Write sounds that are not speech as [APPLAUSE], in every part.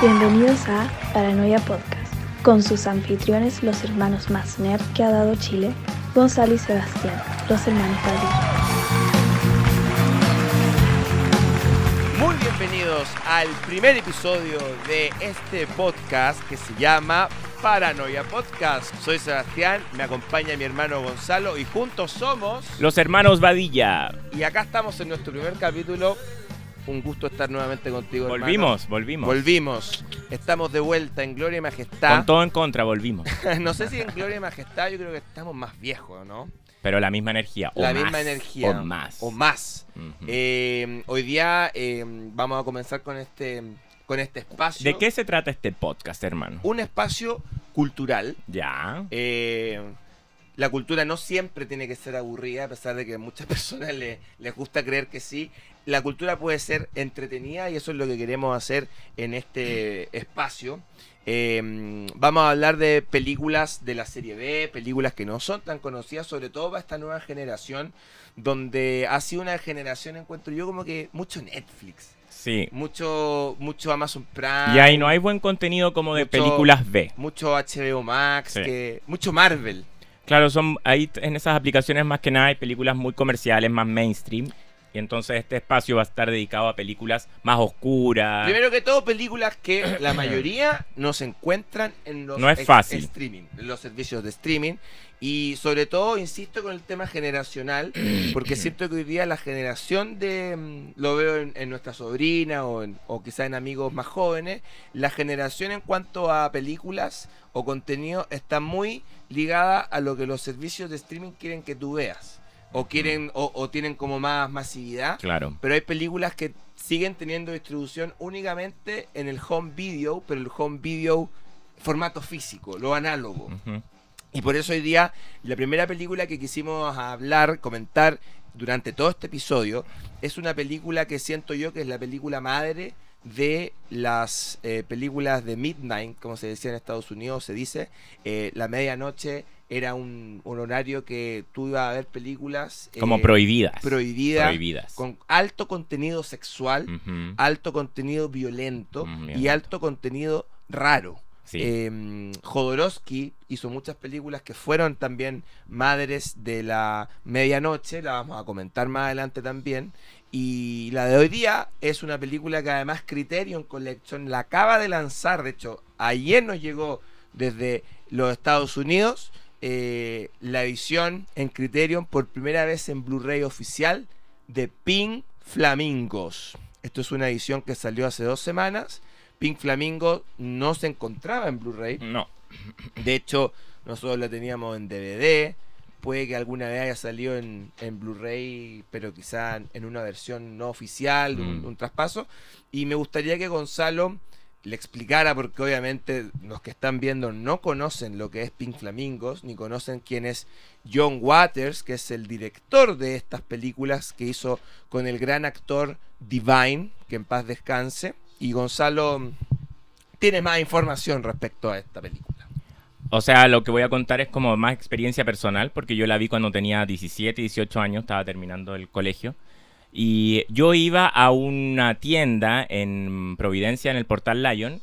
Bienvenidos a Paranoia Podcast, con sus anfitriones, los hermanos más nerd que ha dado Chile, Gonzalo y Sebastián, los hermanos Padilla. Muy bienvenidos al primer episodio de este podcast que se llama Paranoia Podcast. Soy Sebastián, me acompaña mi hermano Gonzalo y juntos somos... Los hermanos Vadilla. Y acá estamos en nuestro primer capítulo. Un gusto estar nuevamente contigo. hermano. Volvimos, volvimos. Volvimos. Estamos de vuelta en Gloria y Majestad. Con todo en contra, volvimos. [LAUGHS] no sé si en Gloria y Majestad yo creo que estamos más viejos, ¿no? Pero la misma energía. O la más, misma energía. O más. O más. Eh, hoy día eh, vamos a comenzar con este, con este espacio. ¿De qué se trata este podcast, hermano? Un espacio cultural. Ya. Eh, la cultura no siempre tiene que ser aburrida, a pesar de que a muchas [LAUGHS] personas le- les gusta creer que sí. La cultura puede ser entretenida y eso es lo que queremos hacer en este espacio. Eh, vamos a hablar de películas de la serie B, películas que no son tan conocidas, sobre todo para esta nueva generación, donde ha sido una generación, encuentro yo, como que mucho Netflix, Sí. mucho, mucho Amazon Prime. Y ahí no hay buen contenido como de Mucho- películas B. Mucho HBO Max, Sí. que, mucho Marvel. Claro, son ahí en esas aplicaciones más que nada hay películas muy comerciales, más mainstream. Y entonces este espacio va a estar dedicado a películas más oscuras. Primero que todo, películas que [CLEARS THROAT] la mayoría no se encuentran en los No es fácil. streaming, en los servicios de streaming. Y sobre todo, insisto con el tema generacional, [CLEARS THROAT] porque siento que hoy día la generación de, mm, lo veo en, en nuestra sobrina o, en- o quizá en amigos más jóvenes, la generación en cuanto a películas o contenido está muy ligada a lo que los servicios de streaming quieren que tú veas. O quieren, o, o tienen como más masividad. Claro. Pero hay películas que siguen teniendo distribución únicamente en el home video, pero el home video formato físico, lo análogo. Y por eso hoy día la primera película que quisimos hablar, comentar durante todo este episodio, es una película que siento yo que es la película madre de las eh, películas de Midnight, como se decía en Estados Unidos, se dice, eh, la medianoche era un, un horario que tú ibas a ver películas Como eh, prohibidas. prohibidas, Prohibidas. con alto contenido sexual, alto contenido violento Mm, y alto contenido raro. Sí. Eh, Jodorowsky hizo muchas películas que fueron también madres de la medianoche, la vamos a comentar más adelante también. Y la de hoy día es una película que además Criterion Collection la acaba de lanzar, de hecho, ayer nos llegó desde los Estados Unidos eh, la edición en Criterion por primera vez en Blu-ray oficial de Pink Flamingos. Esto es una edición que salió hace dos semanas. Pink Flamingo no se encontraba en Blu-ray. No. De hecho, nosotros la teníamos en DVD. Puede que alguna vez haya salido en, en Blu-ray, pero quizá en una versión no oficial, un, Mm. un traspaso. Y me gustaría que Gonzalo le explicara, porque obviamente los que están viendo no conocen lo que es Pink Flamingos, ni conocen quién es John Waters, que es el director de estas películas que hizo con el gran actor Divine, que en paz descanse. Y Gonzalo tiene más información respecto a esta película. O sea, lo que voy a contar es como más experiencia personal, porque yo la vi cuando tenía 17, 18 años, estaba terminando el colegio. Y yo iba a una tienda en Providencia, en el portal Lion,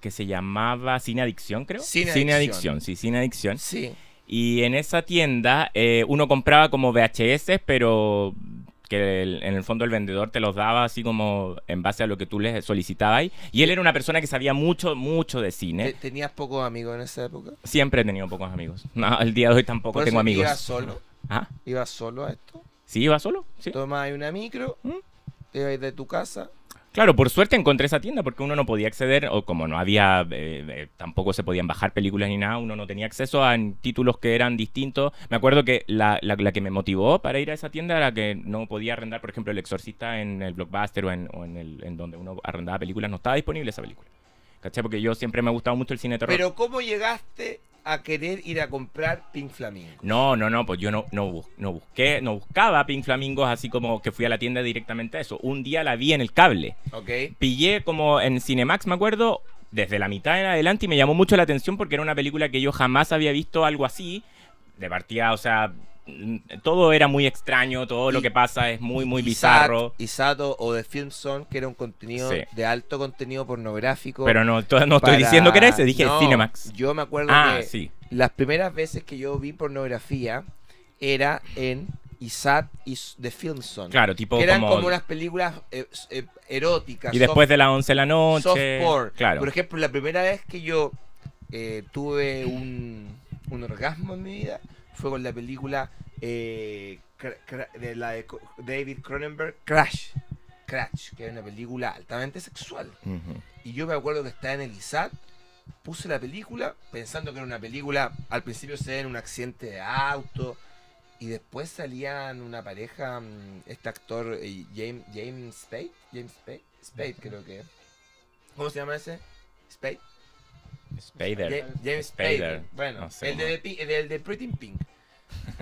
que se llamaba Cine Adicción, creo. Cine Cine Adicción. Adicción, sí, Cine Adicción. Sí. Y en esa tienda eh, uno compraba como VHS, pero que el- en el fondo el vendedor te los daba así como en base a lo que tú le solicitabas. Y él era una persona que sabía mucho, mucho de cine. ¿Te- ¿Tenías pocos amigos en esa época? Siempre he tenido pocos amigos. [LAUGHS] No, el día de hoy tampoco Por tengo amigos. ¿Ibas solo? ¿Ah? ¿Ibas solo a esto? ¿Sí iba solo? Sí. Ahí una micro, ¿Mm? te ibas de tu casa. Claro, por suerte encontré esa tienda porque uno no podía acceder, o como no había, eh, eh, tampoco se podían bajar películas ni nada, uno no tenía acceso a títulos que eran distintos. Me acuerdo que la, la- la que me motivó para ir a esa tienda era que no podía arrendar, por ejemplo, El Exorcista en el Blockbuster o en, o en, el, en donde uno arrendaba películas, no estaba disponible esa película. ¿Cachai? Porque yo siempre me ha gustado mucho el cine de terror. Pero ¿cómo llegaste a querer ir a comprar Pink Flamingo? No, no, no, pues yo no, no, bus- no busqué, no buscaba Pink Flamingos así como que fui a la tienda directamente a eso. Un día la vi en el cable. ¿Ok? Pillé como en Cinemax, me acuerdo, desde la mitad en adelante y me llamó mucho la atención porque era una película que yo jamás había visto algo así. De partida, o sea, todo era muy extraño, todo lo que pasa es muy, muy bizarro. Y Sato o The Film Zone, que era un contenido Sí. de alto contenido pornográfico. Pero no, no estoy diciendo que era ese, dije No, Cinemax. Yo me acuerdo Ah, que sí. las primeras veces que yo vi pornografía era en ISAT y S- The Film Zone. Claro, tipo que eran como... como, unas películas eh, eh, eróticas. y después de las 11 de la noche. soft porn. Claro. Por ejemplo, la primera vez que yo eh, tuve un, un orgasmo en mi vida fue con la película eh, de la de David Cronenberg, Crash. Crash, que es una película altamente sexual. Y yo me acuerdo que estaba en el ISAT, puse la película pensando que era una película, al principio se ve en un accidente de auto, y después salían una pareja, mm, este actor eh, James, James Spade, James Spade, Spade creo que. ¿Cómo se llama ese? Spade. Spader. James Spader. Bueno, No sé el, de, el de, Pretty in Pink.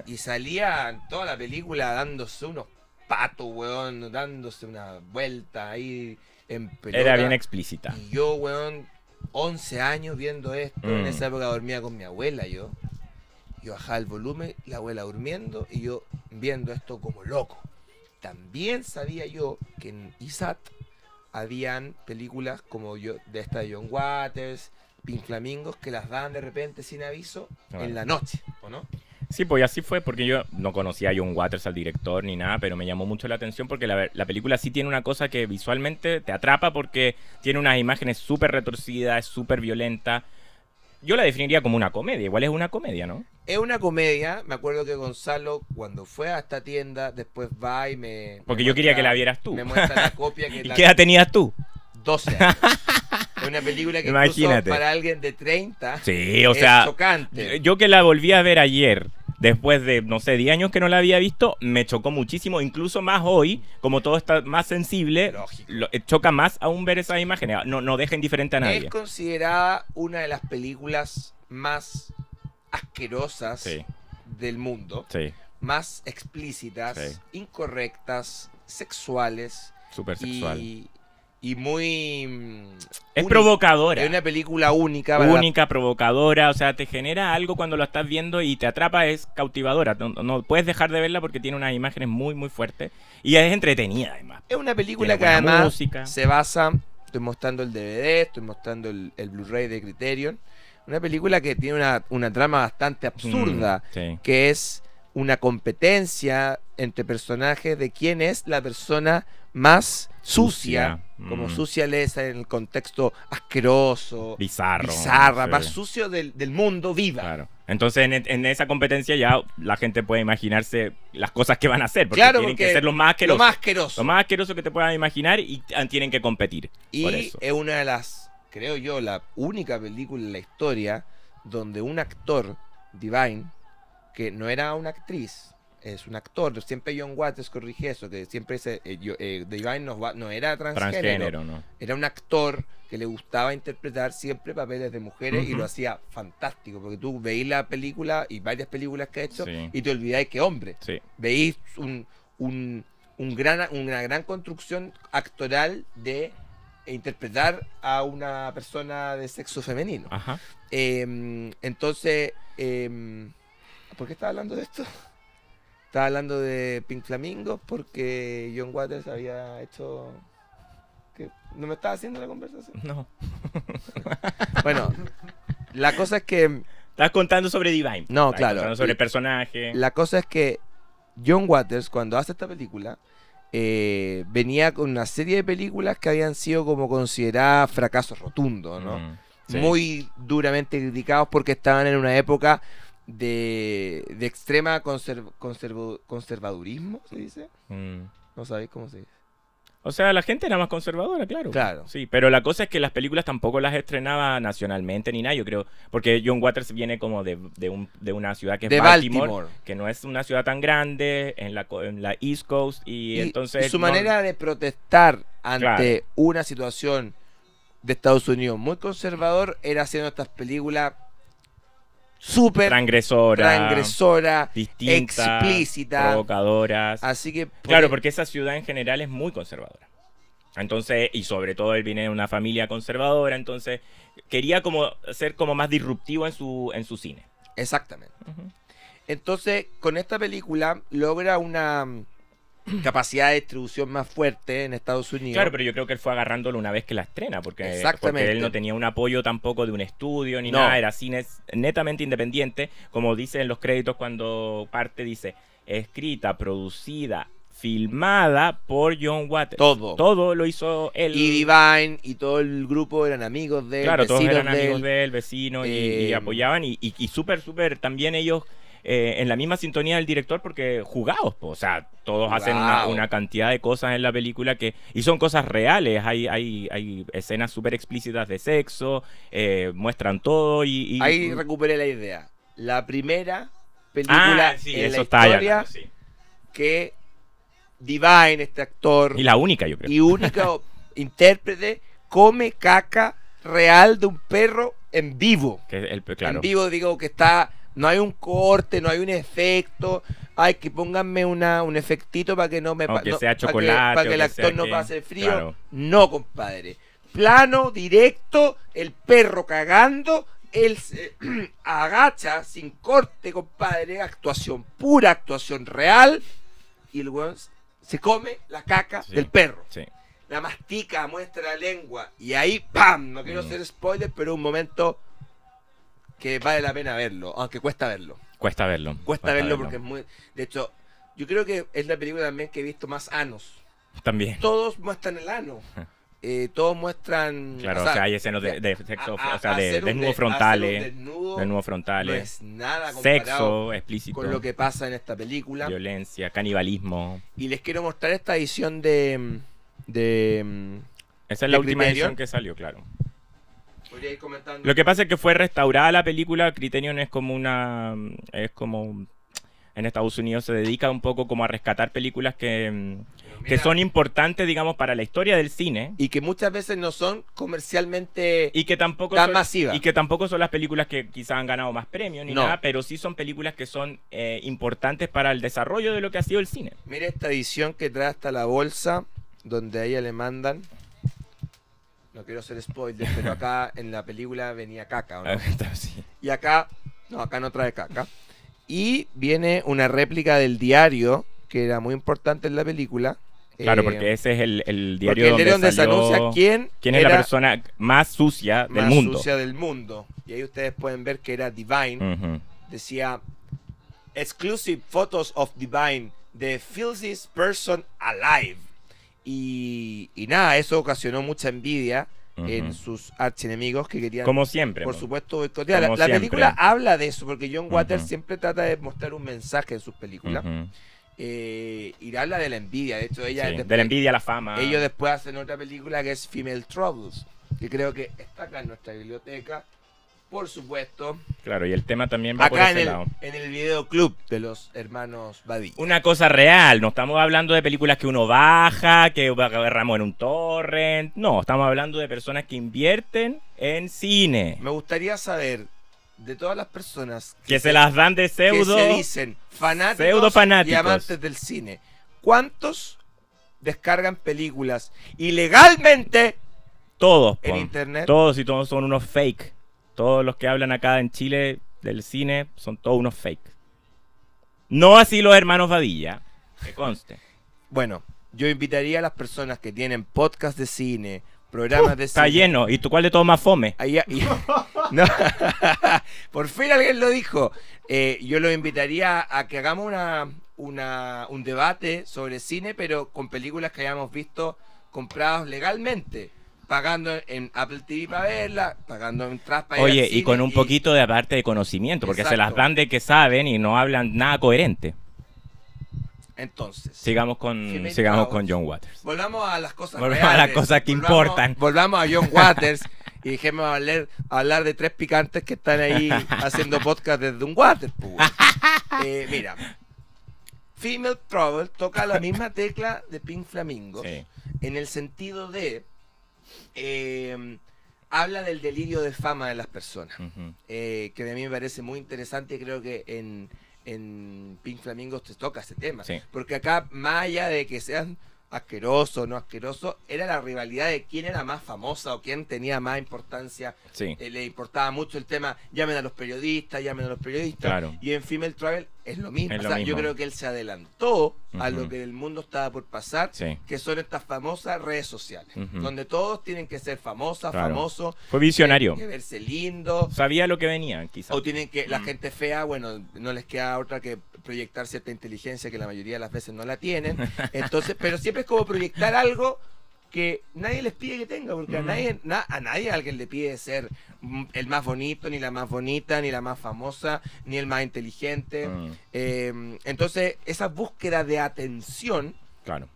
Y salía en toda la película dándose unos patos, weón, dándose una vuelta ahí en pelota. Era bien explícita. Y yo, weón, 11 años viendo esto. En Mm. esa época dormía con mi abuela yo. Yo bajaba el volumen, la abuela durmiendo y yo viendo esto como loco. También sabía yo que en ISAT habían películas como yo de esta de John Waters, Pink Flamingos, que las daban de repente sin aviso en la noche, ¿o no? Sí, pues así fue, porque yo no conocía a John Waters, al director, ni nada, pero me llamó mucho la atención porque la, la película sí tiene una cosa que visualmente te atrapa porque tiene unas imágenes súper retorcidas, es súper violenta. Yo la definiría como una comedia, igual es una comedia, ¿no? Es una comedia, me acuerdo que Gonzalo cuando fue a esta tienda después va y me... Porque me yo quería muestra- que la vieras tú. Me muestra la [LAUGHS] copia que ¿Y la- qué edad tenías tú? 12 años. Es [LAUGHS] una película que Imagínate. para alguien de 30 Sí, o es sea, chocante. yo que la volví a ver ayer, después de, no sé, 10 años que no la había visto, me chocó muchísimo, incluso más hoy, como todo está más sensible, lo- eh, choca más aún ver esas imágenes. No, no deja indiferente a nadie. Es considerada una de las películas más asquerosas Sí, del mundo, sí, más explícitas, Sí. incorrectas, sexuales súper sexual. y, y muy... mm, Es única. provocadora. Es una película única. la- única, provocadora, o sea, te genera algo cuando lo estás viendo y te atrapa, es cautivadora. No, no puedes dejar de verla porque tiene unas imágenes muy, muy fuertes y es entretenida además. Es una película que además música. se basa, estoy mostrando el DVD, estoy mostrando el, el Blu-ray de Criterion, una película que tiene una, una trama bastante absurda, Mm, sí. que es una competencia entre personajes de quién es la persona más sucia, Sucia, como mm. sucia lees en el contexto asqueroso, Bizarro. bizarra, sí. más sucio del, del mundo viva. Claro. Entonces, en, en esa competencia ya la gente puede imaginarse las cosas que van a hacer, porque Claro, tienen que ser lo más Lo asqueroso. más asqueroso. Lo más asqueroso que te puedas imaginar y tienen que competir. por Y eso. es una de las, creo yo, la única película en la historia donde un actor, Divine, que no era una actriz, es un actor, siempre John Watts corrige eso, que siempre ese, eh, yo- eh, Divine no, era transgénero, Transgénero, ¿no? era un actor que le gustaba interpretar siempre papeles de mujeres y lo hacía fantástico, porque tú veís la película y varias películas que ha hecho Sí. y te olvidáis que hombre Sí. veis un, un, un gran, una gran construcción actoral de interpretar a una persona de sexo femenino. Ajá. Eh, entonces, eh, ¿por qué estaba hablando de esto? Estaba hablando de Pink Flamingos porque John Waters había hecho... que ¿No me estaba haciendo la conversación? No. [LAUGHS] Bueno, la cosa es que... Estás contando sobre Divine. No, Estás claro. contando sobre el personaje. La cosa es que John Waters, cuando hace esta película, eh, venía con una serie de películas que habían sido como consideradas fracasos rotundos, ¿no? Mm, sí. Muy duramente criticados porque estaban en una época de, de extrema conserv- conservo- conservadurismo, ¿se dice? Mm. No sabéis cómo se dice. O sea, la gente era más conservadora, claro. Claro. Sí, pero la cosa es que las películas tampoco las estrenaba nacionalmente ni nada, yo creo. Porque John Waters viene como de, de, un- de una ciudad que es de Baltimore, Baltimore. que no es una ciudad tan grande, en la, en la East Coast, y, Y, entonces... y su no- manera de protestar ante Claro. una situación de Estados Unidos muy conservador era haciendo estas películas súper transgresora, transgresora, distinta, explícita. provocadoras. Así que Claro, porque esa ciudad en general es muy conservadora. Entonces, y sobre todo él viene de una familia conservadora, entonces quería como ser como más disruptivo en su, en su cine. Exactamente. Entonces, con esta película logra una [CLEARS THROAT] capacidad de distribución más fuerte en Estados Unidos. Claro, pero yo creo que él fue agarrándolo una vez que la estrena, porque, porque él no tenía un apoyo tampoco de un estudio ni No. nada, era cine netamente independiente, como dice en los créditos cuando parte, dice, escrita, producida, filmada por John Waters. Todo. Todo lo hizo él. Y Divine y todo el grupo eran amigos de él, Claro, todos eran amigos de él, vecinos, y, y Eh, apoyaban. Y, y, y súper, súper también ellos eh, en la misma sintonía del director, porque jugados, po. o sea, todos hacen una, cantidad de cosas en la película que. Y son cosas reales. Hay, hay, hay escenas súper explícitas de sexo, eh, muestran todo y. y- Ahí recuperé la idea. La primera película Ah, sí, en eso la está historia sí. que Divine, este actor Y la única, yo creo. y único [LAUGHS] intérprete, come caca real de un perro en vivo. Que el, claro. En vivo digo que está, no hay un corte, no hay un efecto. Ay, que pónganme una, un efectito para que no me Aunque no- sea que- chocolate, Para que, el actor no pase frío. claro. No, compadre. Plano, directo, el perro cagando. Él se [CLEARS THROAT] agacha sin corte, compadre. Actuación pura, actuación real. Y el weón se come la caca Sí. del perro Sí. la mastica, muestra la lengua y ahí ¡pam! No quiero Mm. hacer spoiler, pero un momento que vale la pena verlo, aunque cuesta verlo. Cuesta verlo. Cuesta verlo porque es muy... De hecho, yo creo que es la película también que he visto más anos. También. Todos muestran el ano. Eh, todos muestran... Claro, o sea, hay escenas de, de sexo, a- a- o sea, de desnudos de- frontales, desnudo desnudos no frontales, es nada sexo explícito, con lo que pasa en esta película. violencia, canibalismo. Y les quiero mostrar esta edición de... de Esa es ¿De la última Criterion? edición que salió, claro. Podría ir comentando. Lo que pasa es que fue restaurada la película. Criterion es como una. Es como. En Estados Unidos se dedica un poco como a rescatar películas que, mm, que son importantes, digamos, para la historia del cine. y que muchas veces no son comercialmente Y que tampoco Tan son, masiva. y que tampoco son las películas que quizás han ganado más premios ni No. nada, pero sí son películas que son eh, importantes para el desarrollo de lo que ha sido el cine. Mira esta edición que trae hasta la bolsa, donde a ella le mandan. No quiero hacer spoiler, pero acá en la película venía caca, ¿o no? [LAUGHS] Sí. Y acá, no, acá no trae caca. Y viene una réplica del diario, que era muy importante en la película. Claro, Eh, porque ese es el, el diario el donde, donde se salió anuncia quién, quién es la persona más sucia del más mundo. sucia del mundo. Y ahí ustedes pueden ver que era Divine. Ujú. decía exclusive photos of divine the filthiest person alive y, y nada eso ocasionó mucha envidia en sus archienemigos que querían Como siempre. por po. supuesto boicotear. la, película habla de eso porque John Waters Ujú. siempre trata de mostrar un mensaje en sus películas Ujú. eh, y habla de la envidia de hecho ella Sí, después- de la envidia a la fama. ellos después hacen otra película que es Female Troubles que creo que está acá en nuestra biblioteca por supuesto Claro, y el tema también va por ese en el, lado. en el videoclub de los hermanos Badilla. Una cosa real, no estamos hablando de películas que uno baja, que agarramos en un torrent. No, estamos hablando de personas que invierten en cine. Me gustaría saber de todas las personas Que se las dan de que pseudo. se dicen fanáticos, pseudo fanáticos. y amantes del cine, ¿cuántos descargan películas ilegalmente Todos, en po. internet? Todos y todos son unos fake. Todos los que hablan acá en Chile del cine son todos unos fake. No así los hermanos Vadilla, que conste. Bueno, yo invitaría a las personas que tienen podcast de cine, programas de Está cine. lleno. ¿Y tú cuál de todos más fome? Ahí- ahí- [LAUGHS] no. [LAUGHS] Por fin alguien lo dijo. Eh, yo lo invitaría a que hagamos una, una- un debate sobre cine, pero con películas que hayamos visto compradas legalmente. Pagando en Apple TV para verla, pagando en ir Oye, y con un poquito de aparte de conocimiento, porque se las dan de que saben y no hablan nada coherente. Entonces, Sigamos con, sigamos con. John Waters. volvamos a las cosas Volvamos a las cosas que Volvamos- importan. Volvamos a John [LAUGHS] Waters y dejemos hablar, hablar de tres picantes que están ahí [LAUGHS] haciendo podcast desde un water. Eh, mira, Female Trouble toca la misma tecla de Pink Flamingos Sí. en el sentido de eh, habla del delirio de fama de las personas, eh, que a mí me parece muy interesante. Creo que en, en Pink Flamingos te toca ese tema, Sí. porque acá más allá de que sean asqueroso, no asqueroso, era la rivalidad de quién era más famosa o quién tenía más importancia. Sí. Eh, le importaba mucho el tema, llamen a los periodistas, llamen a los periodistas. Claro. Y en Female Travel es lo mismo. Es o sea, yo creo que él se adelantó a lo que el mundo estaba por pasar, Sí. que son estas famosas redes sociales, donde todos tienen que ser famosas, Claro. famosos, Fue visionario. tienen que verse lindo, Sabía lo que venía, quizás. o tienen que, la Mm. gente fea, bueno, no les queda otra que proyectar cierta inteligencia que la mayoría de las veces no la tienen. [LAUGHS] Entonces, pero siempre es como proyectar algo que nadie les pide que tenga, porque a Mm. nadie, na- a nadie alguien le pide ser el más bonito, ni la más bonita, ni la más famosa, ni el más inteligente. Mm, Eh, entonces, esa búsqueda de atención claro.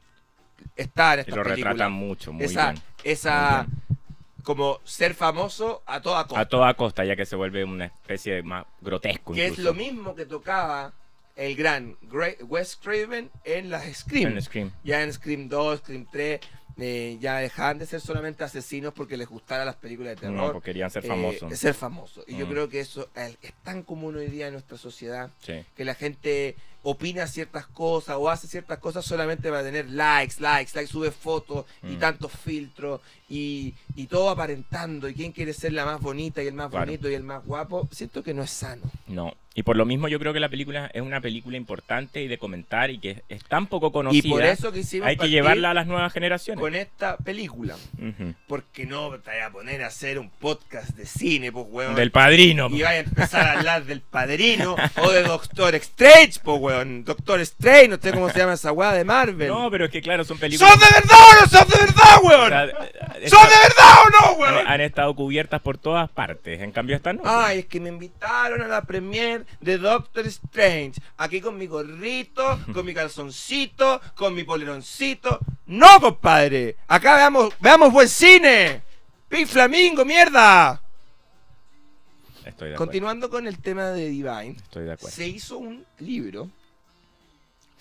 está en Y lo película. retratan mucho, muy esa, bien. esa Muy como ser famoso a toda costa. A toda costa, ya que se vuelve una especie de más grotesco. que es lo mismo que tocaba el gran Gra- Wes Craven en las Scream. En Scream. Ya en Scream 2, Scream 3, eh, ya dejaban de ser solamente asesinos porque les gustaran las películas de No, terror. porque querían ser eh, famosos. ser famosos. Y yo Mm. creo que eso eh, es tan común hoy día en nuestra sociedad Sí. que la gente opina ciertas cosas o hace ciertas cosas solamente para tener likes, likes, likes, sube fotos y Mm. tantos filtros y, y todo aparentando y quién quiere ser la más bonita y el más Claro. bonito y el más guapo, siento que no es sano. No. Y por lo mismo yo creo que la película es una película importante y de comentar y que es tan poco conocida. Y por eso quisimos hay que llevarla a las nuevas generaciones. con esta película. Porque no te voy a poner a hacer un podcast de cine, pues, weón. Del padrino. Y vaya a empezar a hablar del padrino o de Doctor Strange, pues, weón. Doctor Strange, no sé cómo se llama esa weá de Marvel. No, pero es que claro, son películas. ¿Son de verdad o no son de verdad, o weón? sea, eh, ¿Son de verdad o no, weón? han estado cubiertas por todas partes. En cambio, estas no. Ay, es que me invitaron a la premiere de Doctor Strange. Aquí con mi gorrito, con mi calzoncito, con mi poleroncito. ¡No, compadre! Acá veamos, veamos buen cine. ¡Pink Flamingo, mierda! Estoy de acuerdo. Continuando con el tema de Divine, Estoy de se hizo un libro,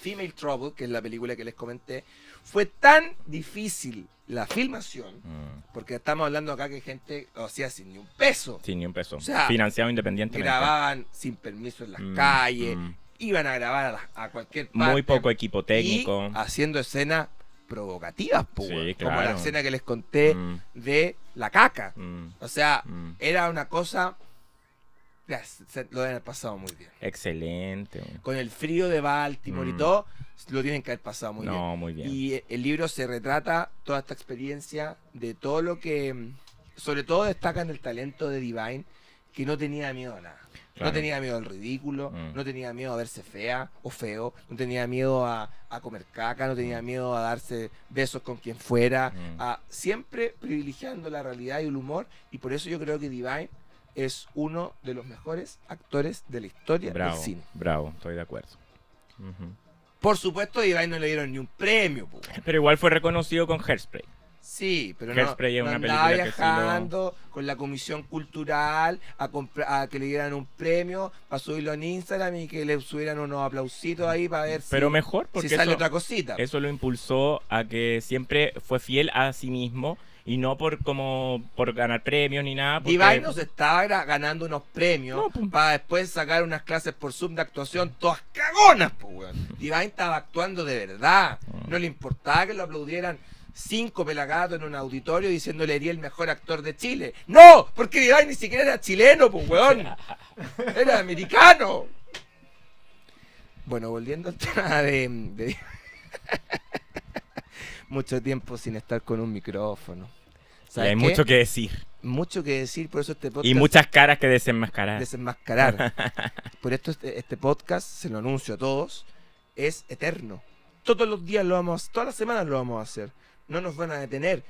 Female Trouble, que es la película que les comenté. Fue tan difícil la filmación, Mm. porque estamos hablando acá que gente lo hacía sin ni un peso. Sin ni un peso. O sea, Financiado independientemente. grababan sin permiso en las Mm, calles, mm. iban a grabar a, cualquier parte. Muy poco equipo técnico. Y haciendo escenas provocativas, po, Sí, weón, como la claro. escena que les conté de la caca. O sea, era una cosa... se- lo deben haber pasado muy bien. Excelente. Con el frío de Baltimore y Mm. todo, lo tienen que haber pasado muy bien. no, muy bien. Y eh, el libro se retrata toda esta experiencia de todo lo que, mm, sobre todo destacan el talento de Divine, que no tenía miedo a nada. No Claro. tenía miedo al ridículo, Mm. no tenía miedo a verse fea o feo, no tenía miedo a, a comer caca, no tenía miedo a darse besos con quien fuera, Mm. a, siempre privilegiando la realidad y el humor, y por eso yo creo que Divine es uno de los mejores actores de la historia bravo, del cine. bravo, estoy de acuerdo. Por supuesto, a Divine no le dieron ni un premio, po. Pero igual fue reconocido con Hairspray. Sí, pero no, Hairspray es no una andaba película que sí lo- viajando con la comisión cultural a, que le dieran un premio para subirlo en Instagram y que le subieran unos aplausitos ahí para ver si, Pero mejor, porque si sale eso, otra cosita. eso lo impulsó a que siempre fue fiel a sí mismo y no por como por ganar premios ni nada. porque- Divine nos estaba ganando unos premios No, pues. para después sacar unas clases por Zoom de actuación todas cagonas, pues, weón. Divine estaba actuando de verdad. Mm. No le importaba que lo aplaudieran cinco pelagatos en un auditorio diciéndole eres el mejor actor de Chile. ¡No! Porque Divine ni siquiera era chileno, pues, weón. [LAUGHS] Era americano. Bueno, volviendo al tema de... de- Mucho tiempo sin estar con un micrófono. Y ¿Sabes hay qué? mucho que decir. mucho que decir, por eso este podcast Y muchas caras que desenmascarar. desenmascarar. [LAUGHS] por esto este, este podcast, se lo anuncio a todos, es eterno. Todos los días lo vamos, todas las semanas lo vamos a hacer. No nos van a detener.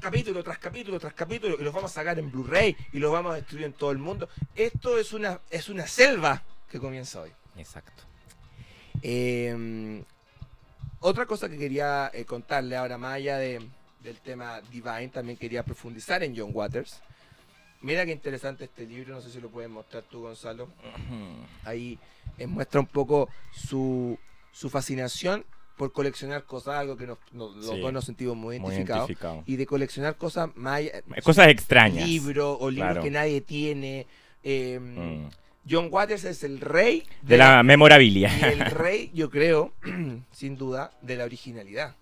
Capítulo tras capítulo tras capítulo y los vamos a sacar en Blu-ray y los vamos a destruir en todo el mundo. Esto es una, es una selva que comienza hoy. Exacto. Eh, otra cosa que quería eh, contarle ahora, más allá de- del tema Divine, también quería profundizar en John Waters. Mira qué interesante este libro, no sé si lo puedes mostrar tú, Gonzalo. Ahí eh, muestra un poco su, su fascinación por coleccionar cosas, algo que nos, nos- los Sí, dos nos sentimos muy identificados. identificado. Y de coleccionar cosas más Cosas extrañas. libros o libros Claro. que nadie tiene. Eh, Mm. John Waters es el rey De la memorabilia. y el [LAUGHS] rey, yo creo, [CLEARS THROAT] sin duda, de la originalidad.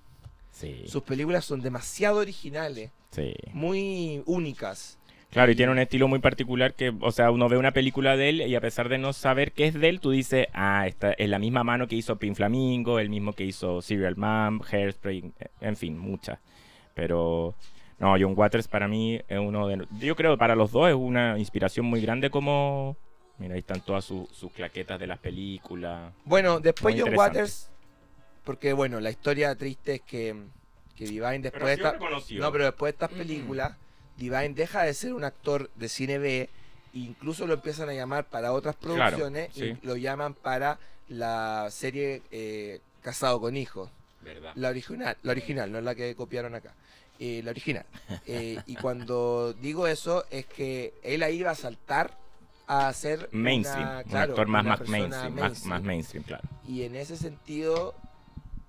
Sí, Sus películas son demasiado originales, sí. muy únicas. Claro, y tiene un estilo muy particular que, o sea, uno ve una película de él y a pesar de no saber qué es de él, tú dices, ah, esta es la misma mano que hizo Pin Flamingo, el mismo que hizo Serial Mom, Hairspray, en fin, muchas. Pero, no, John Waters para mí es uno de... Yo creo que para los dos es una inspiración muy grande como... Mira, ahí están todas sus, sus claquetas de las películas. Bueno, después Muy John. Waters, porque bueno, la historia triste es que, que Divine después de esta- No, pero después de estas películas, Divine deja de ser un actor de cine B, e incluso lo empiezan a llamar para otras Claro, producciones, sí. y lo llaman para la serie eh, Casado con Hijos, ¿Verdad? la original, la original, no la que copiaron acá, eh, la original. [LAUGHS] Eh, y cuando digo eso es que él ahí va a saltar a ser una- Mainstream, un claro, actor más, una más persona mainstream, más, más mainstream, claro. y en ese sentido,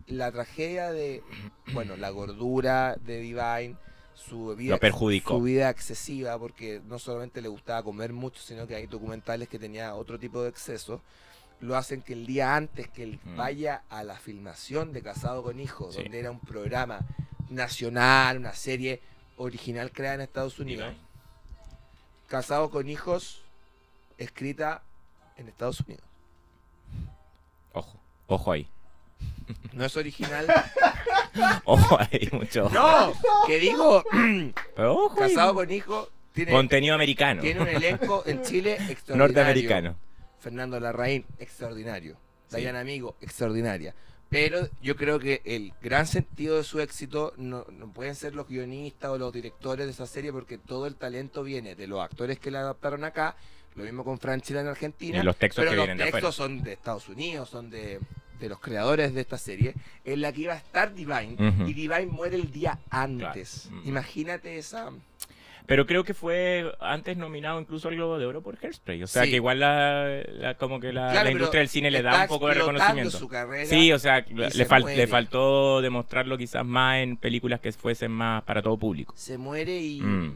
la tragedia de, [CLEARS THROAT] bueno, la gordura de Divine, su vida, su vida excesiva, porque no solamente le gustaba comer mucho, sino que hay documentales que tenía otro tipo de exceso, lo hacen que el día antes que él Mm. vaya a la filmación de Casado con Hijos, Sí. donde era un programa nacional, una serie original creada en Estados Unidos. Casado con Hijos, escrita en Estados Unidos. Ojo, ojo ahí. No es original. [LAUGHS] Ojo ahí, mucho. No, que digo, [CLEARS THROAT] Pero ojo ahí. casado con hijo, tiene, Contenido americano. tiene un elenco en Chile [LAUGHS] extraordinario. Norteamericano. Fernando Larraín, extraordinario. Sí. Amigo, extraordinaria. Pero yo creo que el gran sentido de su éxito no, no pueden ser los guionistas o los directores de esa serie porque todo el talento viene de los actores que la adaptaron acá, lo mismo con Franchella en Argentina. Y los textos pero que los vienen de textos afuera. son de Estados Unidos, son de, de los creadores de esta serie, en la que iba a estar Divine, y Divine muere el día antes. Claro. Mm. Imagínate esa... Pero creo que fue antes nominado incluso al Globo de Oro por Hairspray. O sea, Sí. que igual la, la- como que la, Claro, la pero industria del cine le da un poco de reconocimiento. su carrera. Sí, o sea, le, se fal- le faltó demostrarlo quizás más en películas que fuesen más para todo público. se muere y, Mm.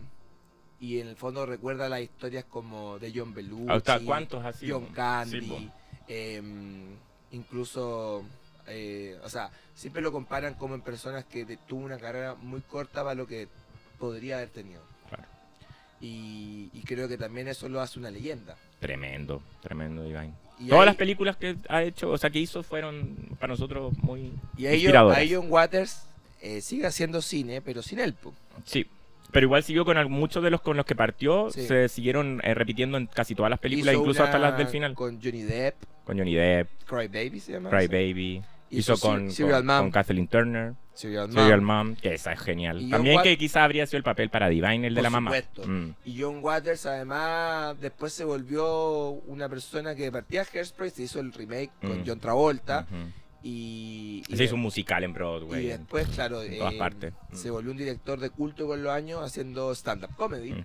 Y en el fondo recuerda las historias como de John Belushi, ¿Hasta cuántos así? John? Candy, Sí, em, incluso, eh, o sea, siempre lo comparan como en personas que tuvo una carrera muy corta para lo que podría haber tenido. Claro. Y, y creo que también eso lo hace una leyenda. Tremendo, tremendo Divine. Y Todas ahí- las películas que ha hecho, o sea, que hizo fueron para nosotros muy Y ahí John, inspiradoras. ahí John Waters eh, sigue haciendo cine, pero sin él. Sí. Pero igual siguió con muchos de los con los que partió, Sí. se siguieron eh, repitiendo en casi todas las películas, Hizo incluso hasta las del final. Con Johnny Depp, Con Johnny Depp, Cry Baby se llama. Cry? Baby. Hizo con, con, con Kathleen Turner, Serial Mom. Serial Mom, que esa es genial. Y John También Wat- que quizás habría sido el papel para Divine, el de Por la mamá. supuesto. Mm. Y John Waters además después se volvió una persona que partía Hairspray, se hizo el remake con Mm. John Travolta. Y, y Se de- hizo un musical en Broadway. y después, claro, en todas eh, partes. se Mm. volvió un director de culto con los años haciendo stand-up comedy. Ujú.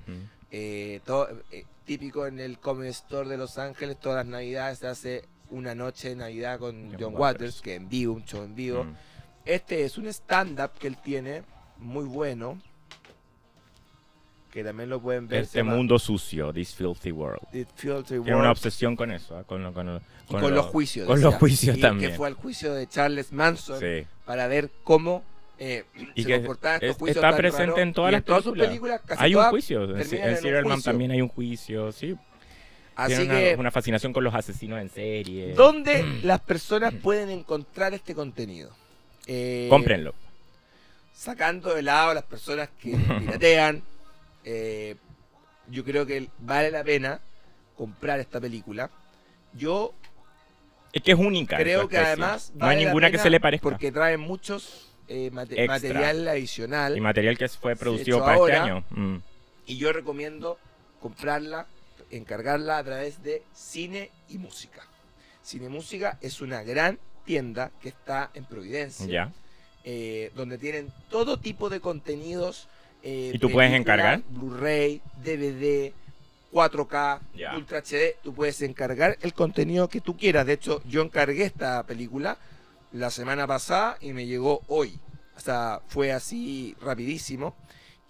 Eh, todo, eh, típico en el Comedy Store de Los Ángeles, todas las navidades se hace una noche de Navidad con John John, Waters. Waters, que en vivo, un show en vivo. Mm. Este es un stand-up que él tiene, muy bueno, que también lo pueden ver. Este mundo sucio, This Filthy World. Filthy Tiene World. una obsesión con eso, ¿ah? con, lo- con, lo- Y con, lo- los juicios. Con decía. los juicios Y también. Que fue al juicio de Charles Manson Sí. para ver cómo eh, Y se que comportaban estos es- juicios está tan presente raros. en todas las en todas sus películas. películas. Casi Hay un juicio. En, en Serial Man también hay un juicio, sí. Así una, que, una fascinación con los asesinos en serie. ¿dónde las personas pueden encontrar este contenido? Eh, Cómprenlo. Sacando de lado a las personas que piratean, [LAUGHS] eh, yo creo que vale la pena comprar esta película. Yo Es que es única. creo que además No hay ninguna que se le parezca. porque trae muchos eh, mate- Extra. material adicional Y material que fue producido para ahora. este año. Mm. y yo recomiendo comprarla, encargarla a través de Cine y Música. Cine y Música es una gran tienda que está en Providencia, Ya. eh, donde tienen todo tipo de contenidos. Eh, ¿Y tú puedes encargar? Blu-ray, DVD, 4K, Ya. Ultra HD. Tú puedes encargar el contenido que tú quieras. De hecho, yo encargué esta película la semana pasada y me llegó hoy. O sea, fue así rapidísimo.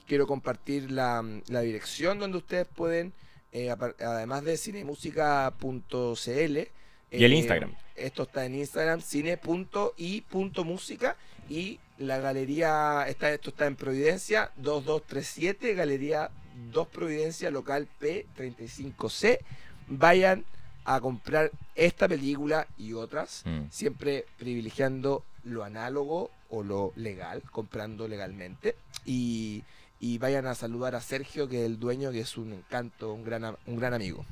Quiero compartir la, la dirección donde ustedes pueden, eh, además de cinemusica.cl. Y el eh, Instagram. Esto está en Instagram, cine.y.música. Y la galería, está, esto está en Providencia, 2237, Galería 2 Providencia, local P35C. Vayan a comprar esta película y otras, Mm. siempre privilegiando lo análogo o lo legal, comprando legalmente. Y, y vayan a saludar a Sergio, que es el dueño, que es un encanto, un gran, un gran amigo.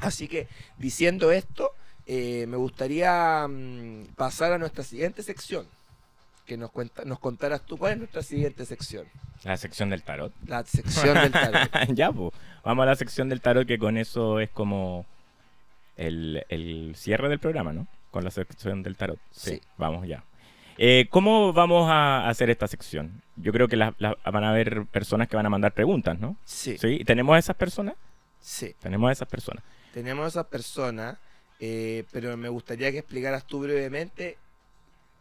Así que, diciendo esto, eh, me gustaría mm, pasar a nuestra siguiente sección. Que nos, cuenta, nos contaras tú cuál es nuestra siguiente sección. La sección del tarot. La sección del tarot. [LAUGHS] ya, pues. Vamos a la sección del tarot, que con eso es como el, el cierre del programa, ¿no? Con la sección del tarot. Sí, Sí. vamos ya. Eh, ¿Cómo vamos a hacer esta sección? Yo creo que la- la- van a haber personas que van a mandar preguntas, ¿no? Sí, ¿Sí? ¿Tenemos a esas personas? sí. Tenemos a esas personas. Tenemos a esas personas, eh, pero me gustaría que explicaras tú brevemente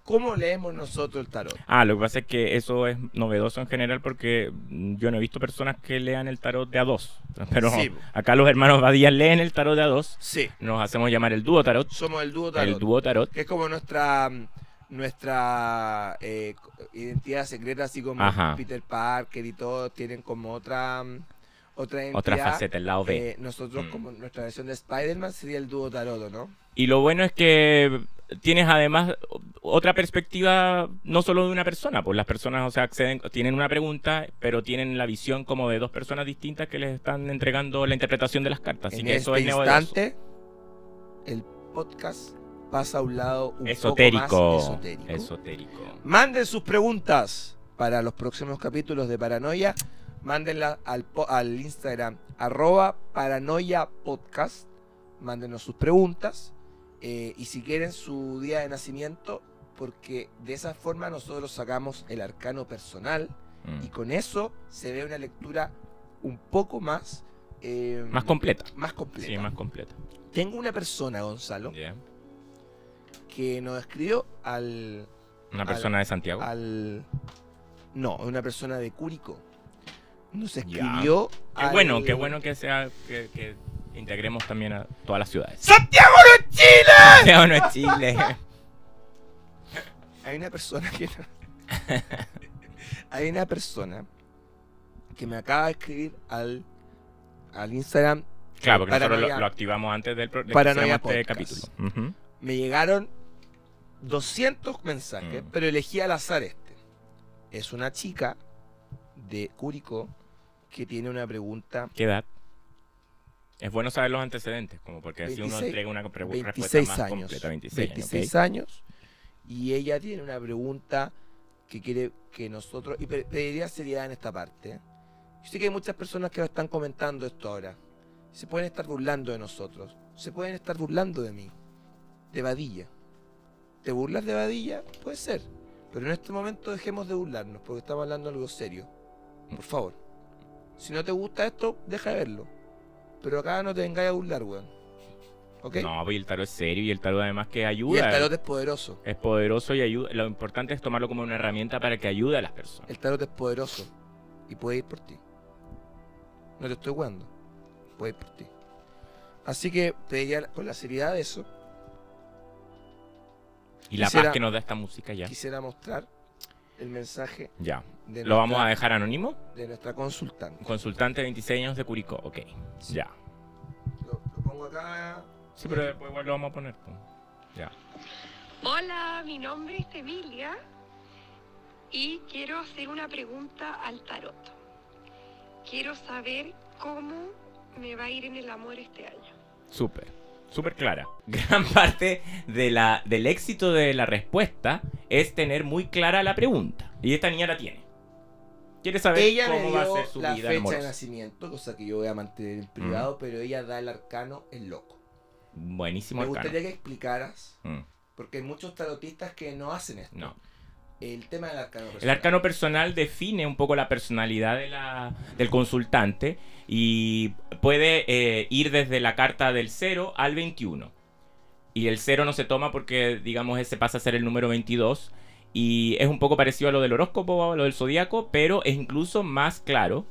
cómo leemos nosotros el tarot. Ah, lo que pasa es que eso es novedoso en general porque mm, yo no he visto personas que lean el tarot de a dos. [LAUGHS] Pero Sí. acá los hermanos Badía leen el tarot de a dos. Sí, Nos hacemos llamar el dúo tarot. somos el dúo tarot. El dúo tarot. Que es como nuestra mm, nuestra eh, identidad secreta, así como Ajá. Peter Parker y todos tienen como otra mm, otra faceta, el lado B. Eh, nosotros, Mm. como nuestra versión de Spider-Man, sería el dúo tarot, ¿no? Y lo bueno es que tienes además otra perspectiva, no solo de una persona, pues las personas, o sea, acceden, tienen una pregunta, pero tienen la visión como de dos personas distintas que les están entregando la interpretación de las cartas. Así en que eso este es instante, el podcast pasa a un lado un Esotérico. poco más esotérico. Esotérico. Manden sus preguntas para los próximos capítulos de Paranoia. Mándenla al, Instagram arroba paranoia podcast. Mándenos sus preguntas. eh, y si quieren su día de nacimiento, porque de esa forma nosotros sacamos el arcano personal Mm. y con eso se ve una lectura un poco más... eh, Más completa. Más completa. Sí, más completa. Tengo una persona, Gonzalo, que nos escribió al, Una Al- persona de Santiago. al no, una persona de Cúrico. Nos escribió Qué al- bueno, qué bueno que sea que, que integremos también a todas las ciudades. ¡Santiago no es Chile! Santiago no es Chile. [LAUGHS] Hay una persona que [LAUGHS] Hay una persona que me acaba de escribir al al Instagram. Claro, porque nosotros lo, lo activamos antes del de Paranoia este capítulo. Me llegaron 200 mensajes, Mm. pero elegí al azar este. Es una chica de Cúrico que tiene una pregunta ¿Qué edad? Es bueno saber los antecedentes, como porque así uno 26 entrega una pre- respuesta 26 más años. completa. 26, 26 años. años. Y ella tiene una pregunta que quiere que nosotros. Y pe- pediría seriedad en esta parte. Yo sé que hay muchas personas que lo están comentando esto ahora. Se pueden estar burlando de nosotros. Se pueden estar burlando de mí. De Vadilla. ¿Te burlas de Vadilla? Puede ser. Pero en este momento dejemos de burlarnos porque estamos hablando de algo serio. Por favor. Si no te gusta esto, deja de verlo. Pero acá no te vengáis a burlar, weón. ¿Ok? No, pues el tarot es serio y el tarot además que y ayuda. el tarot es poderoso. Es poderoso y ayuda. Lo importante es tomarlo como una herramienta para que ayude a las personas. El tarot es poderoso y puede ir por ti. No te estoy jugando. Puede ir por ti. Así que te diría con la seriedad de eso, Y la Quisiera- paz que nos da esta música ya. quisiera mostrar el mensaje Ya. de, ¿Lo vamos a dejar anónimo? de nuestra consultante. Consultante 26 años de Curicó. Ok. Sí. Ya. Lo, lo pongo acá. Sí, pero después igual lo vamos a poner. pues. Ya. Hola, mi nombre es Emilia y quiero hacer una pregunta al tarot. Quiero saber cómo me va a ir en el amor este año. Súper, súper clara. [LAUGHS] Gran parte de la, del éxito de la respuesta es tener muy clara la pregunta. Y esta niña la tiene. Quiere saber Ella me cómo va a ser su la vida fecha de nacimiento, cosa que yo voy a mantener en privado, pero ella da el arcano el loco. Buenísimo Me arcano. gustaría que explicaras, Mm, porque hay muchos tarotistas que no hacen esto. no. El tema del arcano El personal. arcano personal define un poco la personalidad de la, del consultante y puede eh, ir desde la carta del 0 al 21. Y el 0 no se toma porque, digamos, ese pasa a ser el número 22. Y es un poco parecido a lo del horóscopo, a lo del zodiaco, pero es incluso más claro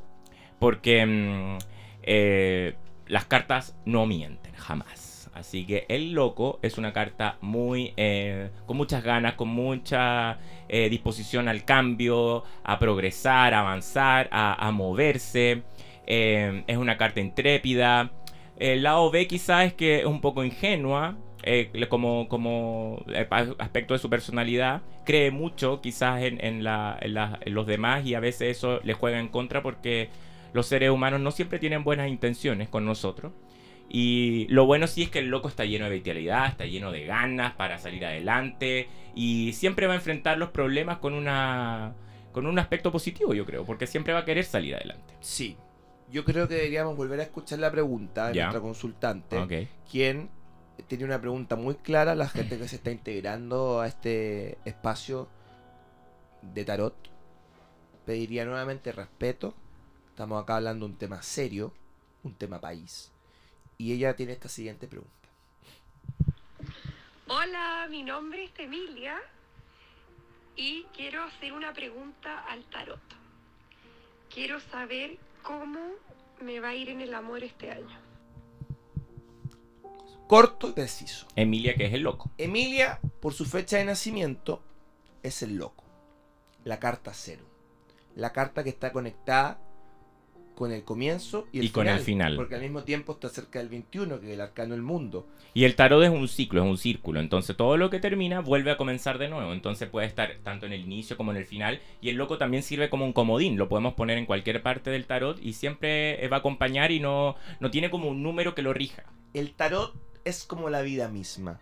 porque mm, eh, las cartas no mienten, jamás. Así que el loco es una carta muy eh, con muchas ganas, con mucha eh, disposición al cambio, a progresar, a avanzar, a, moverse. Es una carta intrépida. El lado B quizás es que es un poco ingenua, como, como aspecto de su personalidad, cree mucho quizás en, en, en, los demás y a veces eso le juega en contra porque los seres humanos no siempre tienen buenas intenciones con nosotros. Y lo bueno sí es que el loco está lleno de vitalidad, está lleno de ganas para salir adelante y siempre va a enfrentar los problemas con una con un aspecto positivo, yo creo, porque siempre va a querer salir adelante. Sí. Yo creo que deberíamos volver a escuchar la pregunta de nuestra consultante, quien tiene una pregunta muy clara la gente que se está integrando a este espacio de tarot. Pediría nuevamente respeto. Estamos acá hablando de un tema serio, un tema país y ella tiene esta siguiente pregunta. Hola, mi nombre es Emilia y quiero hacer una pregunta al tarot. Quiero saber cómo me va a ir en el amor este año. Corto y preciso. Emilia, que es el loco. Emilia, por su fecha de nacimiento, es el loco. La carta cero. La carta que está conectada con el comienzo y, el, con final, el final. Porque al mismo tiempo está cerca del 21, que es el arcano del mundo. Y el tarot es un ciclo, es un círculo. Entonces todo lo que termina vuelve a comenzar de nuevo. Entonces puede estar tanto en el inicio como en el final. Y el loco también sirve como un comodín. Lo podemos poner en cualquier parte del tarot y siempre va a acompañar y no, no tiene como un número que lo rija. El tarot es como la vida misma.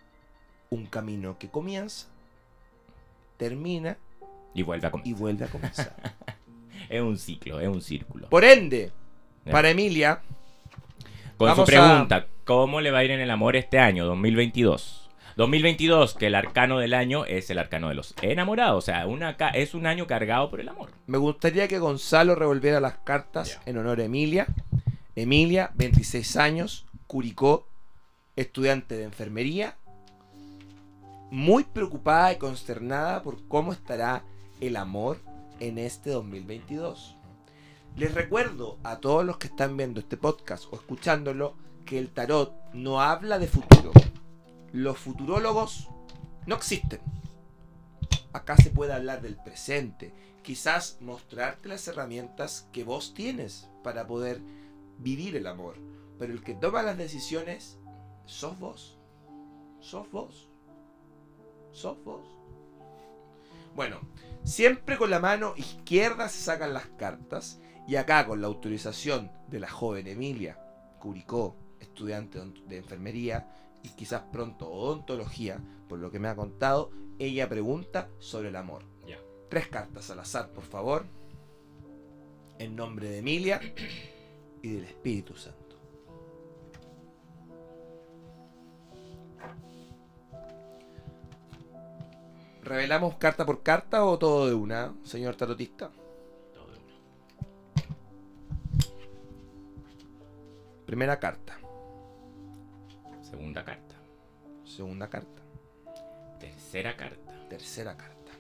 Un camino que comienza, termina y vuelve a, y vuelve a comenzar. [LAUGHS] es un ciclo, es un círculo. Por ende, para Emilia. Con su pregunta, ¿cómo le va a ir en el amor este año, 2022? 2022, que el arcano del año es el arcano de los enamorados. O sea, una, es un año cargado por el amor. Me gustaría que Gonzalo revolviera las cartas en honor a Emilia. Emilia, 26 años, Curicó, estudiante de enfermería. Muy preocupada y consternada por cómo estará el amor en este 2022. Les recuerdo a todos los que están viendo este podcast o escuchándolo que el tarot no habla de futuro. Los futurólogos no existen. Acá se puede hablar del presente, quizás mostrarte las herramientas que vos tienes para poder vivir el amor. Pero el que toma las decisiones sos vos. Sos vos. Sos vos. Bueno, Siempre con la mano izquierda se sacan las cartas y acá con la autorización de la joven Emilia Curicó, estudiante de enfermería y quizás pronto odontología, por lo que me ha contado, ella pregunta sobre el amor. Tres cartas al azar, por favor. En nombre de Emilia y del Espíritu Santo. ¿Revelamos carta por carta o todo de una, señor tarotista? Todo de una. Primera carta. Segunda carta. Segunda carta. Tercera carta. Tercera carta.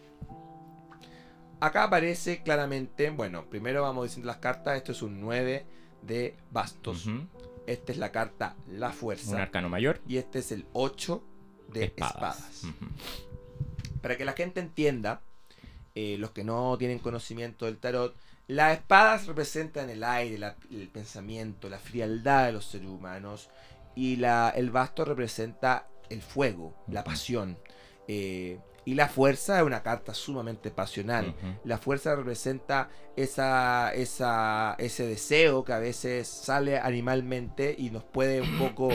Acá aparece claramente, bueno, primero vamos diciendo las cartas. Esto es un 9 de bastos. Esta es la carta La Fuerza. Un arcano mayor. Y este es el 8 de espadas para que la gente entienda, eh, los que no tienen conocimiento del tarot, las espadas representan el aire, el pensamiento, la frialdad de los seres humanos y la, el basto representa el fuego, la pasión. Eh, y la fuerza es una carta sumamente pasional. La fuerza representa esa, esa, ese deseo que a veces sale animalmente y nos puede un [COUGHS] poco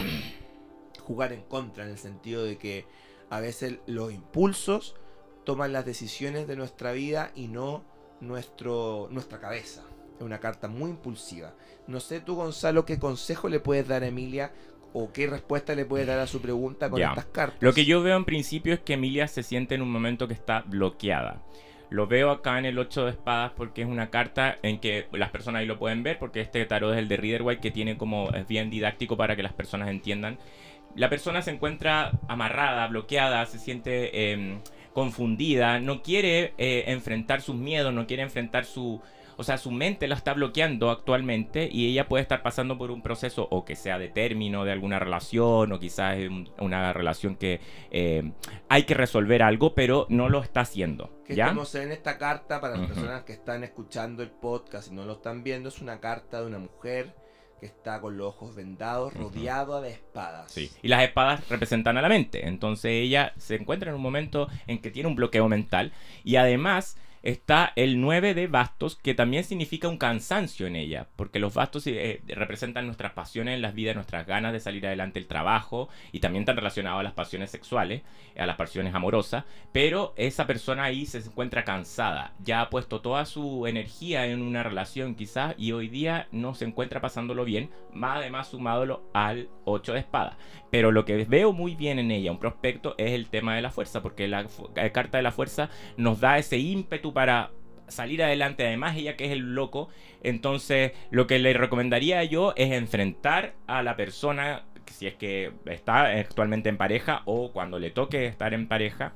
jugar en contra, en el sentido de que a veces los impulsos toman las decisiones de nuestra vida y no nuestro, nuestra cabeza. Es una carta muy impulsiva. No sé tú, Gonzalo, qué consejo le puedes dar a Emilia o qué respuesta le puedes dar a su pregunta con estas cartas. Lo que yo veo en principio es que Emilia se siente en un momento que está bloqueada. Lo veo acá en el 8 de espadas porque es una carta en que las personas ahí lo pueden ver porque este tarot es el de Reader White que tiene como es bien didáctico para que las personas entiendan. La persona se encuentra amarrada, bloqueada, se siente em, confundida, no quiere eh, enfrentar sus miedos, no quiere enfrentar su... o sea, su mente la está bloqueando actualmente y ella puede estar pasando por un proceso o que sea de término de alguna relación o quizás una relación que eh, hay que resolver algo, pero no lo está haciendo. Que ¿Ya? como se ve en esta carta, para las personas que están escuchando el podcast y no lo están viendo, es una carta de una mujer que está con los ojos vendados, Ujú. rodeada de espadas. Sí. Y las espadas representan a la mente. Entonces ella se encuentra en un momento en que tiene un bloqueo mental. Y además está el 9 de bastos, que también significa un cansancio en ella. Porque los bastos eh, representan nuestras pasiones en las vidas, nuestras ganas de salir adelante, el trabajo. Y también están relacionados a las pasiones sexuales, a las pasiones amorosas. Pero esa persona ahí se encuentra cansada. Ya ha puesto toda su energía en una relación quizás. Y hoy día no se encuentra pasándolo bien. Más además sumándolo al 8 de espada. Pero lo que veo muy bien en ella, un prospecto, es el tema de la fuerza, porque la, carta de la fuerza nos da ese ímpetu para salir adelante. Además, ella que es el loco, entonces lo que le recomendaría yo es enfrentar a la persona, si es que está actualmente en pareja o cuando le toque estar en pareja.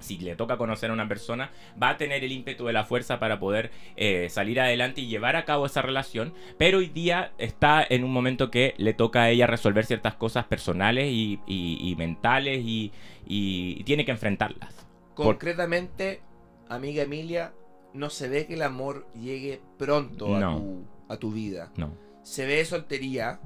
Si le toca conocer a una persona, va a tener el ímpetu de la fuerza para poder eh, salir adelante y llevar a cabo esa relación. Pero hoy día está en un momento que le toca a ella resolver ciertas cosas personales y, y- y mentales y, y tiene que enfrentarlas. Concretamente, amiga Emilia, no se ve que el amor llegue pronto a, tu, a tu vida. No. Se ve soltería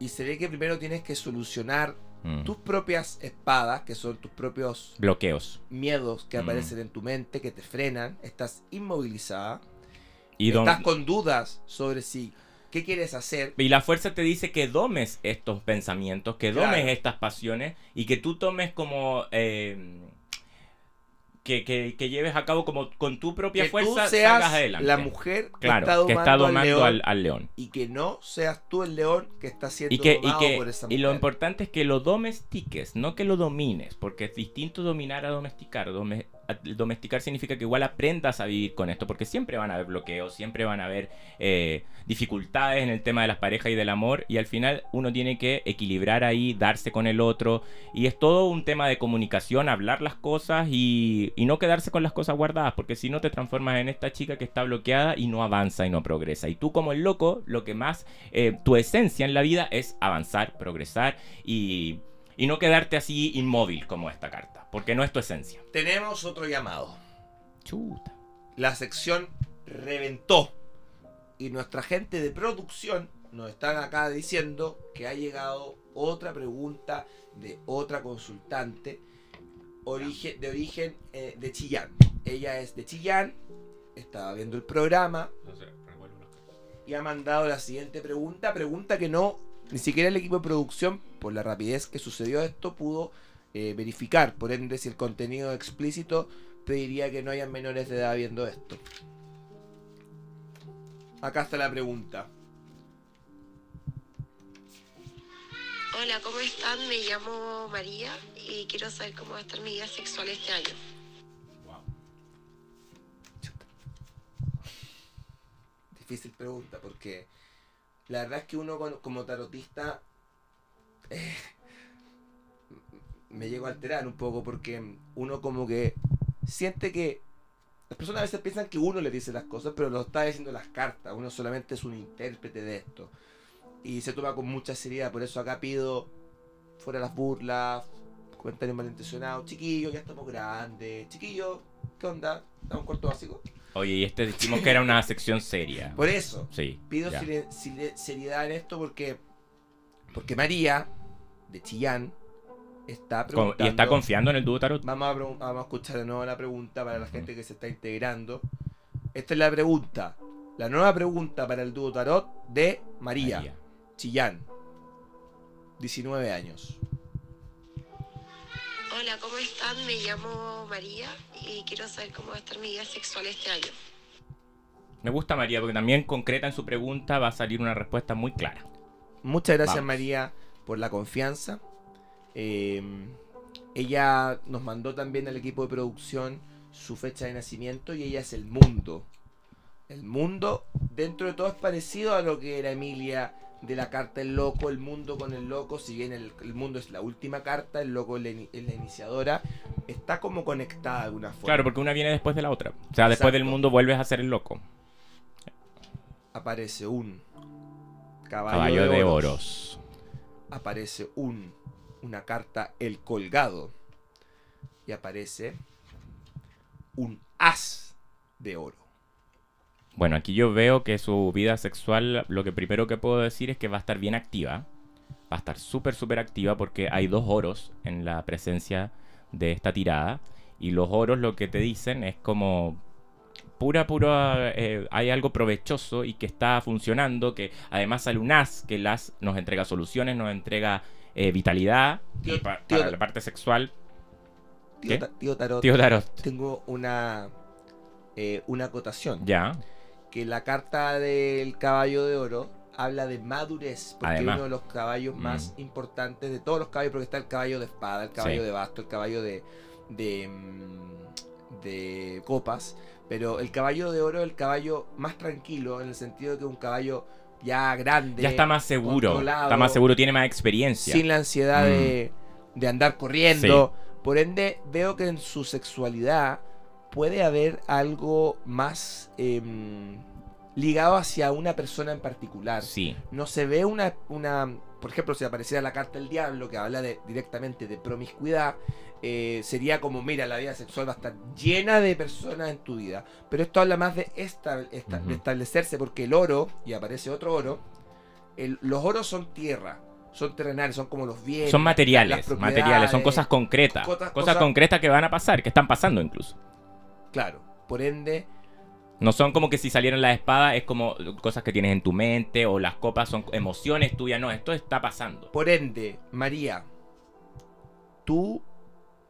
y se ve que primero tienes que solucionar Mm. tus propias espadas, que son tus propios Bloqueos. miedos que Mm. aparecen en tu mente, que te frenan. Estás inmovilizada. Y, Estás con dudas sobre si qué quieres hacer. y la fuerza te dice que domes estos pensamientos, que Claro. domes estas pasiones y que tú tomes como... eh, que, que- que lleves a cabo como con tu propia que fuerza tú seas salgas adelante. la mujer que claro, está que domando, está domando al león al, al león. y que no seas tú el león que está siendo Y, que, domado que, por esa y lo mujer. importante es que lo domestiques, no que lo domines, porque es distinto dominar a domesticar. Dome- domesticar significa que igual aprendas a vivir con esto, porque siempre van a haber bloqueos, siempre van a haber eh, dificultades en el tema de las parejas y del amor, y al final uno tiene que equilibrar ahí, darse con el otro, y es todo un tema de comunicación, hablar las cosas y, no quedarse con las cosas guardadas, porque si no te transformas en esta chica que está bloqueada y no avanza y no progresa. Y tú como el loco, lo que más, eh, tu esencia en la vida es avanzar, progresar y, y no quedarte así inmóvil como esta carta, porque no es tu esencia. Tenemos otro llamado. Chuta. La sección reventó. Y nuestra gente de producción nos están acá diciendo que ha llegado otra pregunta de otra consultante origen, de origen eh, de Chillán. Ella es de Chillán, estaba viendo el programa y ha mandado la siguiente pregunta. Pregunta que no, ni siquiera el equipo de producción, por la rapidez que sucedió esto, pudo eh, verificar. Por ende, si el contenido es explícito, pediría que no hayan menores de edad viendo esto. Acá está la pregunta. Hola, ¿cómo están? Me llamo María y quiero saber cómo va a estar mi vida sexual este año. Difícil pregunta, porque la verdad es que uno como tarotista eh, me llego a alterar un poco porque uno como que siente que las personas a veces piensan que uno le dice las cosas, pero lo está diciendo las cartas. Uno solamente es un intérprete de esto. Y se toma con mucha seriedad. Por eso acá pido fuera las burlas, comentarios malintencionados. Chiquillos, ya estamos grandes. Chiquillos, ¿qué onda? ¿Damos un cuarto básico? Oye, y este dijimos que era una sección seria. Por eso. Sí. Pido ya. seriedad en esto porque porque María de Chillán está preguntando. y está confiando en el dúo tarot. Vamos a, pregun- vamos a escuchar de nuevo la pregunta para la gente que se está integrando. Esta es la pregunta. La nueva pregunta para el dúo tarot de María, María. Chillán. 19 años. Hola, ¿cómo están? Me llamo María y quiero saber cómo va a estar mi vida sexual este año. Me gusta María porque también concreta en su pregunta va a salir una respuesta muy clara. Muchas gracias Vamos. María por la confianza. Eh, ella nos mandó también al equipo de producción su fecha de nacimiento y ella es el mundo. El mundo, dentro de todo, es parecido a lo que era Emilia de la carta El Loco, el mundo con el loco, si bien el, el mundo es la última carta, el loco es la, ini- es la iniciadora, está como conectada de alguna forma. Claro, porque una viene después de la otra. O sea, después del mundo vuelves a ser el loco. aparece un caballo, Caballo de oros. oros. Aparece un una carta el colgado y aparece un as de oro. Bueno, aquí yo veo que su vida sexual, lo que primero que puedo decir es que va a estar bien activa. Va a estar súper, súper activa porque hay dos oros en la presencia de esta tirada. Y los oros lo que te dicen es como pura, pura, eh, hay algo provechoso y que está funcionando, que además sale un as, que el as nos entrega soluciones, nos entrega eh, vitalidad. Tío- y pa- tío- para la parte sexual, Tío, ¿Qué? Ta- tío Tarot, tío Tarot. tengo una eh, una acotación. Ya, que la carta del caballo de oro habla de madurez, porque Además. es uno de los caballos Mm. más importantes de todos los caballos, porque está el caballo de espada, el caballo Sí. de basto, el caballo de, de, mm, de copas, pero el caballo de oro es el caballo más tranquilo, en el sentido de que es un caballo ya grande, ya está más seguro. Está más seguro, tiene más experiencia. sin la ansiedad Mm. de, de andar corriendo. Por ende, veo que en su sexualidad puede haber algo más em, ligado hacia una persona en particular. Sí. No se ve una, una. Por ejemplo, si apareciera la carta del diablo que habla de, directamente de promiscuidad, eh, sería como: mira, la vida sexual va a estar llena de personas en tu vida. Pero esto habla más de, esta- esta- Ujú. de establecerse, porque el oro, y aparece otro oro, el- los oros son tierra, son terrenales, son como los bienes. Son materiales, materiales, son cosas concretas. Cosas- cosas cosas- concretas que van a pasar, que están pasando incluso. Claro, por ende, No son como que si salieran las espadas es como cosas que tienes en tu mente o las copas son emociones tuyas. No, esto está pasando. por ende, María, tú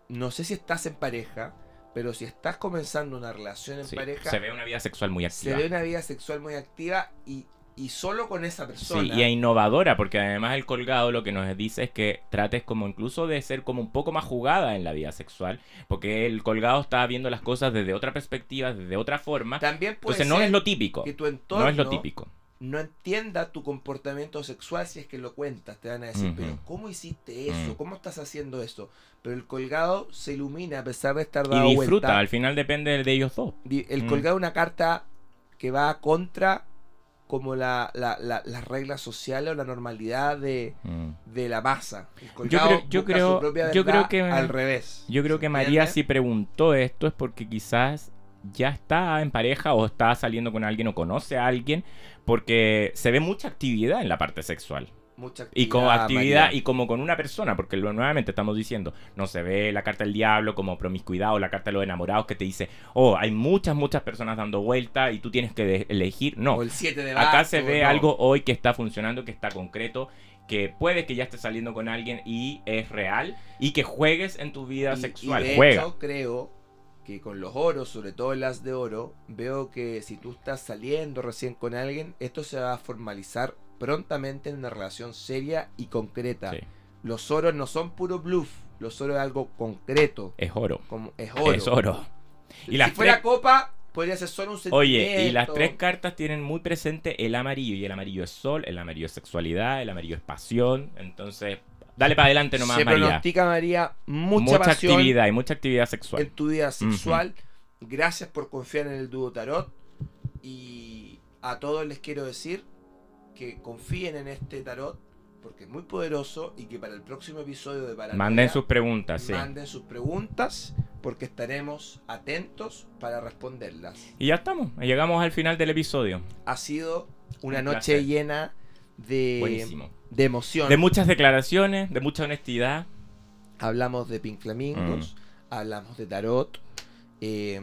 no sé si estás en pareja, pero si estás comenzando una relación en Sí, pareja, se ve una vida sexual muy se activa. ve una vida sexual muy activa y, y solo con esa persona. Sí, y es innovadora, porque además el colgado lo que nos dice es que trates como incluso de ser como un poco más jugada en la vida sexual, porque el colgado está viendo las cosas desde otra perspectiva, desde otra forma. También puede Entonces no es lo típico. que tu entorno No es lo típico. No entienda tu comportamiento sexual si es que lo cuentas. Te van a decir, pero ¿cómo hiciste eso? Mm. ¿Cómo estás haciendo eso? Pero el colgado se ilumina a pesar de estar Y dado disfruta, vuelta. al final depende de ellos dos. El Mm. colgado es una carta que va contra como la, la- la- las reglas sociales o la normalidad de, Mm. de la masa. El Yo colgado creo- yo creo- su propia yo creo que- al revés. Yo creo ¿Se que María si preguntó esto es porque quizás ya está en pareja o está saliendo con alguien o conoce a alguien porque se ve mucha actividad en la parte sexual. Mucha Y como actividad María. y como con una persona, porque lo, nuevamente estamos diciendo, no se ve la carta del diablo como promiscuidad o la carta de los enamorados que te dice, oh, hay muchas, muchas personas dando vuelta y tú tienes que elegir. No, O el 7 de acá se ve no. algo hoy que está funcionando, que está concreto, que puede que ya estés saliendo con alguien y es real y que juegues en tu vida Y- sexual. Y de Juega. hecho, creo que con los oros, sobre todo las de oro, veo que si tú estás saliendo recién con alguien, esto se va a formalizar prontamente en una relación seria y concreta. Sí, Los oros no son puro bluff, los oros es algo concreto, es oro. como es oro. Es oro. Y si las fuera tres- copa, podría ser solo un sentimiento. Oye, y las tres cartas tienen muy presente el amarillo. Y el amarillo es sol, el amarillo es sexualidad, el amarillo es pasión. Entonces, dale para adelante nomás, Se María. pronostica, María, mucha, Mucha, pasión actividad y mucha actividad sexual. en tu vida sexual. Gracias por confiar en el dúo tarot. Y a todos les quiero decir que confíen en este tarot porque es muy poderoso y que para el próximo episodio de Paranoia Manden sus preguntas, sí. manden sus preguntas porque estaremos atentos para responderlas. Y ya estamos. Llegamos al final del episodio. Ha sido una Un noche llena de, Buenísimo. De emoción. De muchas declaraciones, de mucha honestidad. Hablamos de Pink Flamingos, Mm. hablamos de tarot. eh,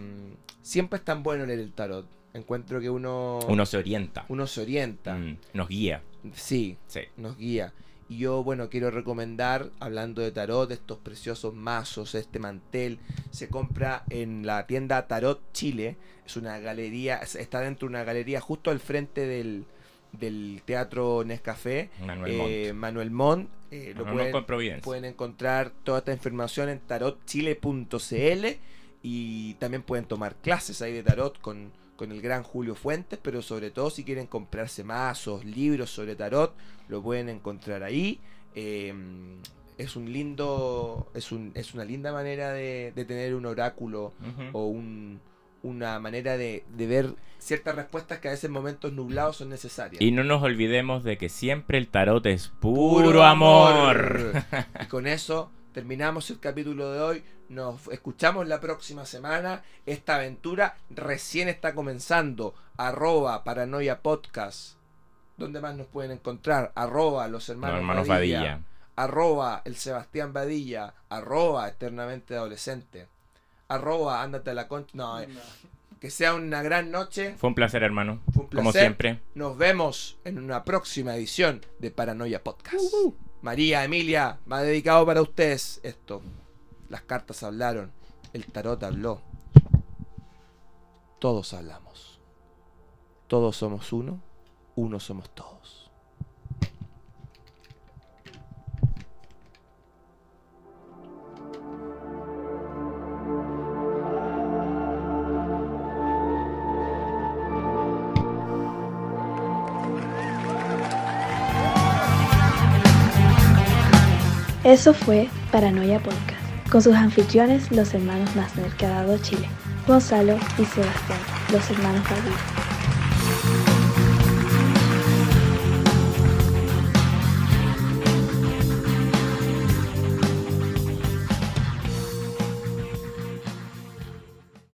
siempre es tan bueno leer el tarot. Encuentro que uno, Uno se orienta. uno se orienta. Mm, nos guía. Sí, Sí. nos guía. Y yo, bueno, quiero recomendar, hablando de tarot, estos preciosos mazos, este mantel. Se compra en la tienda Tarot Chile. Es una galería, es- está dentro de una galería justo al frente del, del Teatro Nescafé. Manuel Eh, Montt. Manuel Montt. eh, lo Manuel pueden, pueden encontrar toda esta información en tarotchile.cl y también pueden tomar clases ahí de tarot con, con el gran Julio Fuentes, pero sobre todo si quieren comprarse mazos, libros sobre tarot, lo pueden encontrar ahí. Eh, es un lindo, es, un, es una linda manera de, de tener un oráculo o un, una manera de, de ver ciertas respuestas que a veces en momentos nublados son necesarias. Y no nos olvidemos de que siempre el tarot es puro, amor. [LAUGHS] y con eso terminamos el capítulo de hoy. Nos escuchamos la próxima semana. Esta aventura recién está comenzando. Arroba Paranoia Podcast. ¿Dónde más nos pueden encontrar? Arroba los hermanos, Los hermanos Badilla. Badilla. Arroba el Sebastián Badilla. Arroba eternamente adolescente. Arroba ándate a la concha. No, eh, que sea una gran noche. Fue un placer, hermano. Fue un Como placer. siempre. Nos vemos en una próxima edición de Paranoia Podcast. María, Emilia, va dedicado para ustedes esto. Las cartas hablaron, el tarot habló. Todos hablamos. Todos somos uno, uno somos todos. Eso fue Paranoia Podcast, con sus anfitriones, los hermanos más nerd que ha dado Chile, Gonzalo y Sebastián, los hermanos Badilla.